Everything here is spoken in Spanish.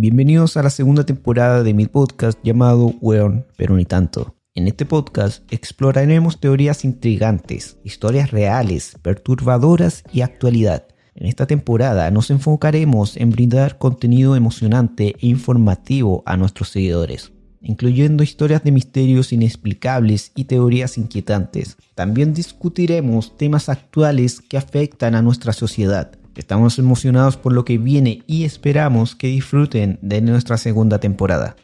Bienvenidos a la segunda temporada de mi podcast llamado Weon, pero ni tanto. En este podcast exploraremos teorías intrigantes, historias reales, perturbadoras y actualidad. En esta temporada nos enfocaremos en brindar contenido emocionante e informativo a nuestros seguidores incluyendo historias de misterios inexplicables y teorías inquietantes. También discutiremos temas actuales que afectan a nuestra sociedad. Estamos emocionados por lo que viene y esperamos que disfruten de nuestra segunda temporada.